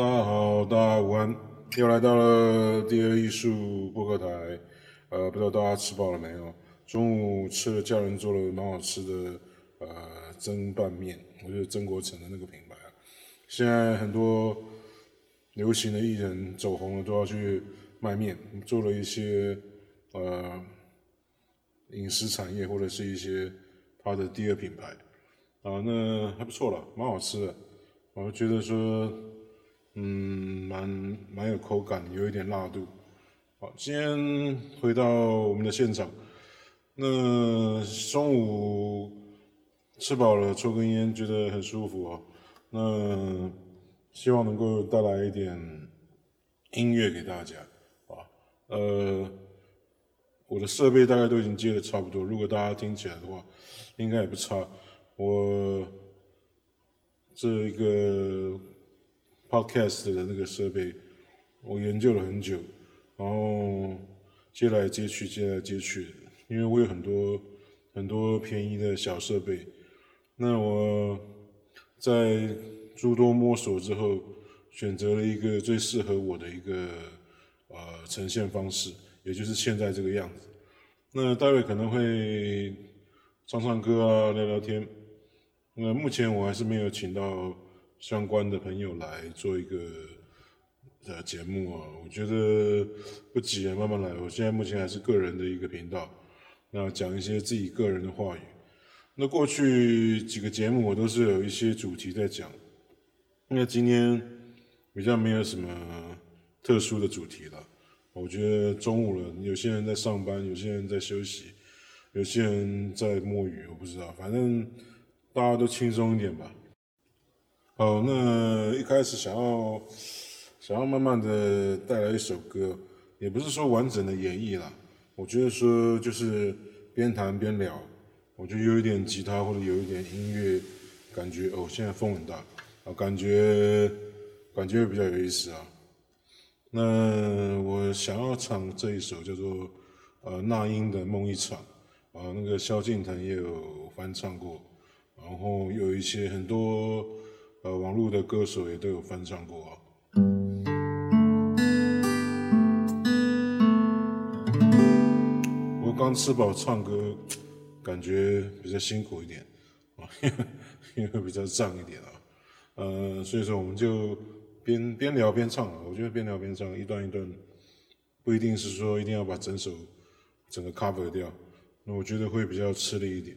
大家好，大家午安，又来到了第二艺术播客台。呃，不知道大家吃饱了没有？中午吃了家人做了蛮好吃的呃蒸拌面，我觉得曾国城的那个品牌啊，现在很多流行的艺人走红了都要去卖面，做了一些呃饮食产业或者是一些他的第二品牌啊，那还不错了，蛮好吃的。我觉得说，嗯，蛮蛮有口感，有一点辣度。好，今天回到我们的现场。那中午吃饱了，抽根烟，觉得很舒服哦。那希望能够带来一点音乐给大家啊。呃，我的设备大概都已经接的差不多，如果大家听起来的话，应该也不差。我。这一个 podcast 的那个设备，我研究了很久，然后接来接去，接来接去，因为我有很多很多便宜的小设备，那我在诸多摸索之后，选择了一个最适合我的一个呃呈现方式，也就是现在这个样子。那待会可能会唱唱歌啊，聊聊天。那目前我还是没有请到相关的朋友来做一个呃节目啊，我觉得不急啊，慢慢来。我现在目前还是个人的一个频道，那讲一些自己个人的话语。那过去几个节目我都是有一些主题在讲，那今天比较没有什么特殊的主题了。我觉得中午了，有些人在上班，有些人在休息，有些人在摸鱼，我不知道，反正。大家都轻松一点吧。好，那一开始想要想要慢慢的带来一首歌，也不是说完整的演绎啦。我觉得说就是边弹边聊，我觉得有一点吉他或者有一点音乐感觉哦。现在风很大啊，感觉感觉比较有意思啊。那我想要唱这一首叫做呃那英的梦一场啊，那个萧敬腾也有翻唱过。然后有一些很多网络的歌手也都有翻唱过啊。我刚吃饱唱歌，感觉比较辛苦一点啊，因为比较胀一点啊。呃，所以说我们就边边聊边唱啊。我觉得边聊边唱，一段一段，不一定是说一定要把整首整个 cover 掉，那我觉得会比较吃力一点。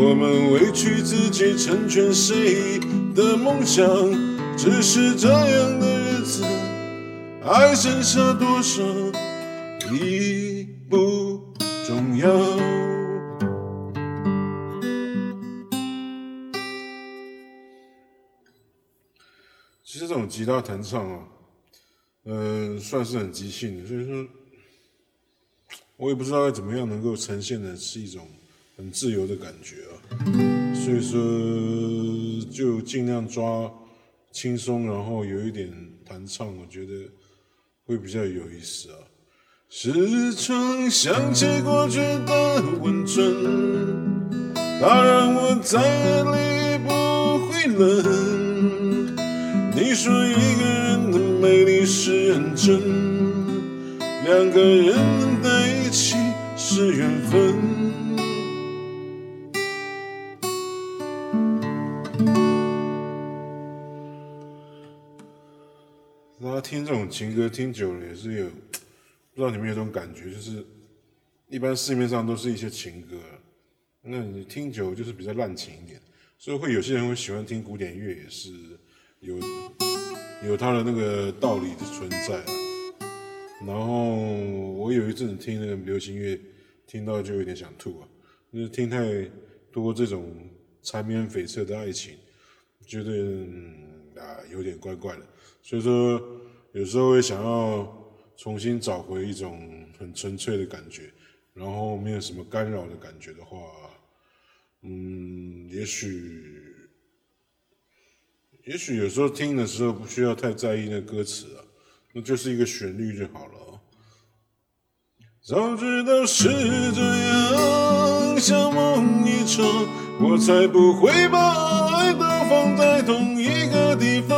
我们委屈自己成全谁？的梦想，只是这样的日子，还剩下多少已不重要。其实这种吉他弹唱啊，呃，算是很即兴的，所以说，我也不知道该怎么样能够呈现的是一种很自由的感觉啊。所以说，就尽量抓轻松，然后有一点弹唱，我觉得会比较有意思啊。时常想起过去的温存，它让我再也离不会冷。你说一个人的美丽是认真，两个人能在一起是缘分。听这种情歌听久了也是有，不知道你们有这种感觉，就是一般市面上都是一些情歌，那你听久就是比较滥情一点，所以会有些人会喜欢听古典乐，也是有有它的那个道理的存在。然后我有一阵子听那个流行乐，听到就有点想吐啊，就是听太多这种缠绵悱恻的爱情，觉得、啊有点怪怪的，所以说。有时候会想要重新找回一种很纯粹的感觉，然后没有什么干扰的感觉的话，嗯，也许，也许有时候听的时候不需要太在意那歌词啊，那就是一个旋律就好了。早知道是这样，像梦一场，我才不会把爱都放在同一个地方。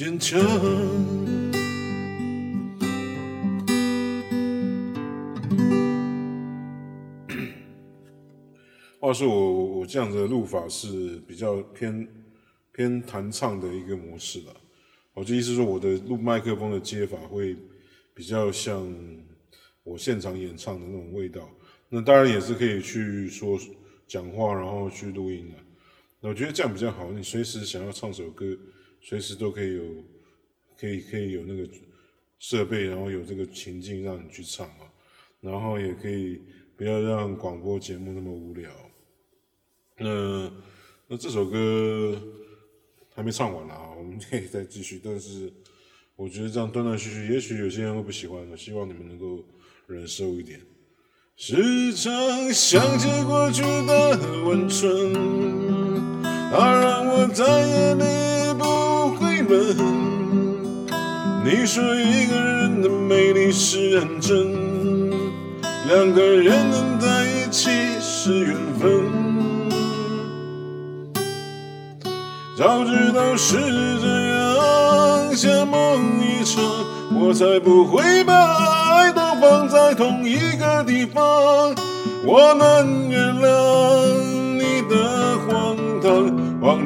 坚强。话说我我这样子的录法是比较偏偏弹唱的一个模式了。我就意思说，我的录麦克风的接法会比较像我现场演唱的那种味道。那当然也是可以去说讲话，然后去录音的。那我觉得这样比较好。你随时想要唱首歌。随时都可以有，可以可以有那个设备，然后有这个情境让你去唱啊，然后也可以不要让广播节目那么无聊。那那这首歌还没唱完啦，我们可以再继续。但是我觉得这样断断续续，也许有些人会不喜欢，希望你们能够忍受一点。时常想起过去的温存，它让我在夜里。你说一个人的美丽是认真，两个人能在一起是缘分。早知道是这样，像梦一场，我才不会把爱都放在同一个地方。我能原谅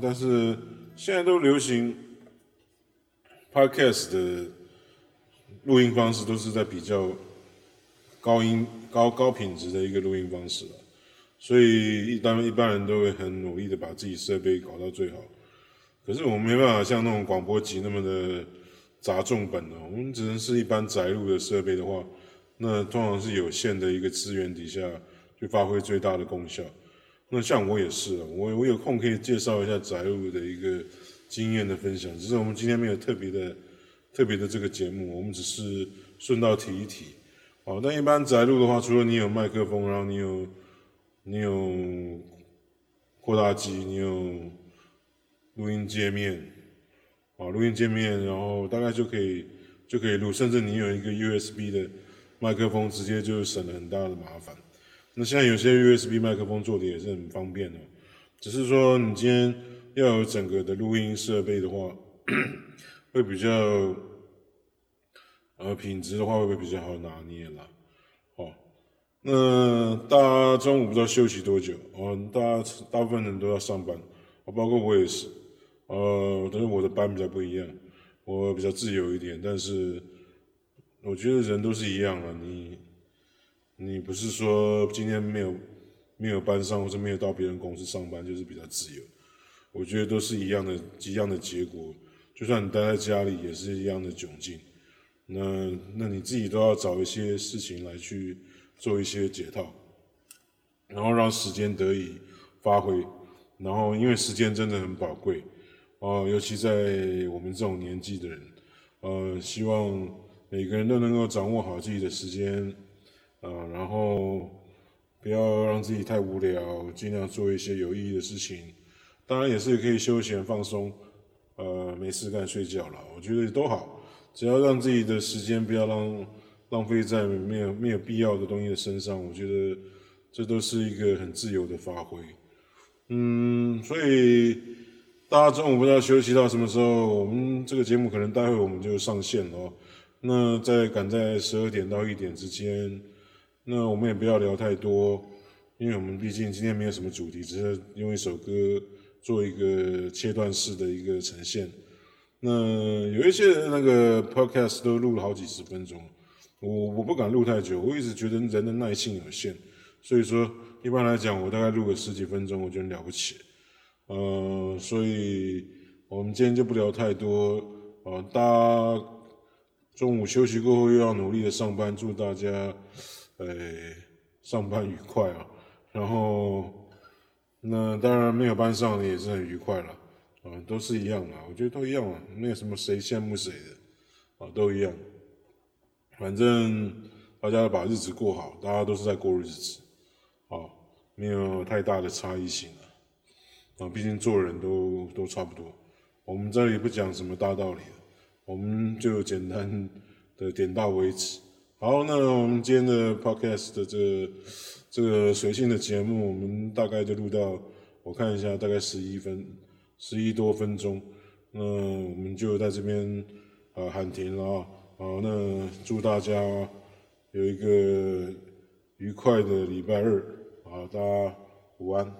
但是现在都流行 Podcast 的录音方式，都是在比较高音、高高品质的一个录音方式了。所以一般一般人都会很努力的把自己设备搞到最好。可是我们没办法像那种广播机那么的砸重本哦，我们只能是一般宅录的设备的话，那通常是有限的一个资源底下，去发挥最大的功效。那像我也是，我我有空可以介绍一下宅录的一个经验的分享，只是我们今天没有特别的特别的这个节目，我们只是顺道提一提。哦，那一般宅录的话，除了你有麦克风，然后你有你有扩大机，你有录音界面，啊，录音界面，然后大概就可以就可以录，甚至你有一个 USB 的麦克风，直接就省了很大的麻烦。那现在有些 USB 麦克风做的也是很方便的，只是说你今天要有整个的录音设备的话，会比较，呃，品质的话会不会比较好拿捏啦？哦，那大家中午不知道休息多久？哦，大家大部分人都要上班，哦，包括我也是，呃，但是我的班比较不一样，我比较自由一点，但是我觉得人都是一样的，你。你不是说今天没有没有班上，或者没有到别人公司上班，就是比较自由？我觉得都是一样的，一样的结果。就算你待在家里，也是一样的窘境。那那你自己都要找一些事情来去做一些解套，然后让时间得以发挥。然后因为时间真的很宝贵哦，尤其在我们这种年纪的人，呃，希望每个人都能够掌握好自己的时间。啊，然后不要让自己太无聊，尽量做一些有意义的事情。当然也是可以休闲放松，呃，没事干睡觉了，我觉得都好，只要让自己的时间不要浪浪费在没有没有必要的东西的身上，我觉得这都是一个很自由的发挥。嗯，所以大家中午不知道休息到什么时候，我们这个节目可能待会我们就上线了。那在赶在十二点到一点之间，那我们也不要聊太多，因为我们毕竟今天没有什么主题，只是用一首歌。做一个切断式的一个呈现，那有一些那个 podcast 都录了好几十分钟，我我不敢录太久，我一直觉得人的耐性有限，所以说一般来讲，我大概录个十几分钟，我觉得了不起，呃，所以我们今天就不聊太多，呃，大家中午休息过后又要努力的上班，祝大家，呃，上班愉快啊，然后。那当然没有班上的也是很愉快了，啊，都是一样的，我觉得都一样啊，没有什么谁羡慕谁的，啊，都一样，反正大家把日子过好，大家都是在过日子，啊，没有太大的差异性了，啊，毕竟做人都都差不多，我们这里不讲什么大道理，我们就简单的点到为止。好，那我们今天的 podcast 的这。这个随性的节目，我们大概就录到，我看一下，大概十一分，十一多分钟。那我们就在这边、呃、喊停了啊。好，那祝大家有一个愉快的礼拜二。好，大家午安。